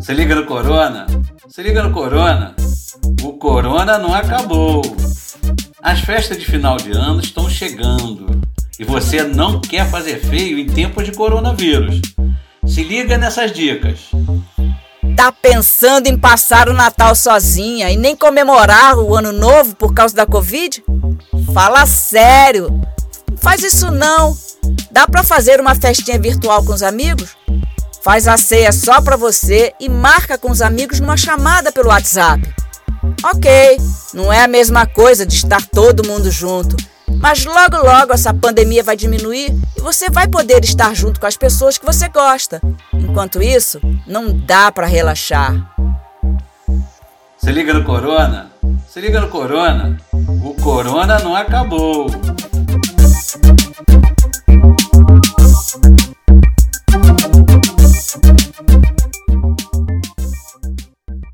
Se liga no Corona, se liga no Corona. O Corona não acabou. As festas de final de ano estão chegando e você não quer fazer feio em tempos de coronavírus. Se liga nessas dicas. Tá pensando em passar o Natal sozinha e nem comemorar o Ano Novo por causa da Covid? Fala sério. Faz isso não. Dá para fazer uma festinha virtual com os amigos? Faz a ceia só para você e marca com os amigos numa chamada pelo WhatsApp. Ok, não é a mesma coisa de estar todo mundo junto, mas logo logo essa pandemia vai diminuir e você vai poder estar junto com as pessoas que você gosta. Enquanto isso, não dá para relaxar. Se liga no Corona, se liga no Corona. O Corona não acabou.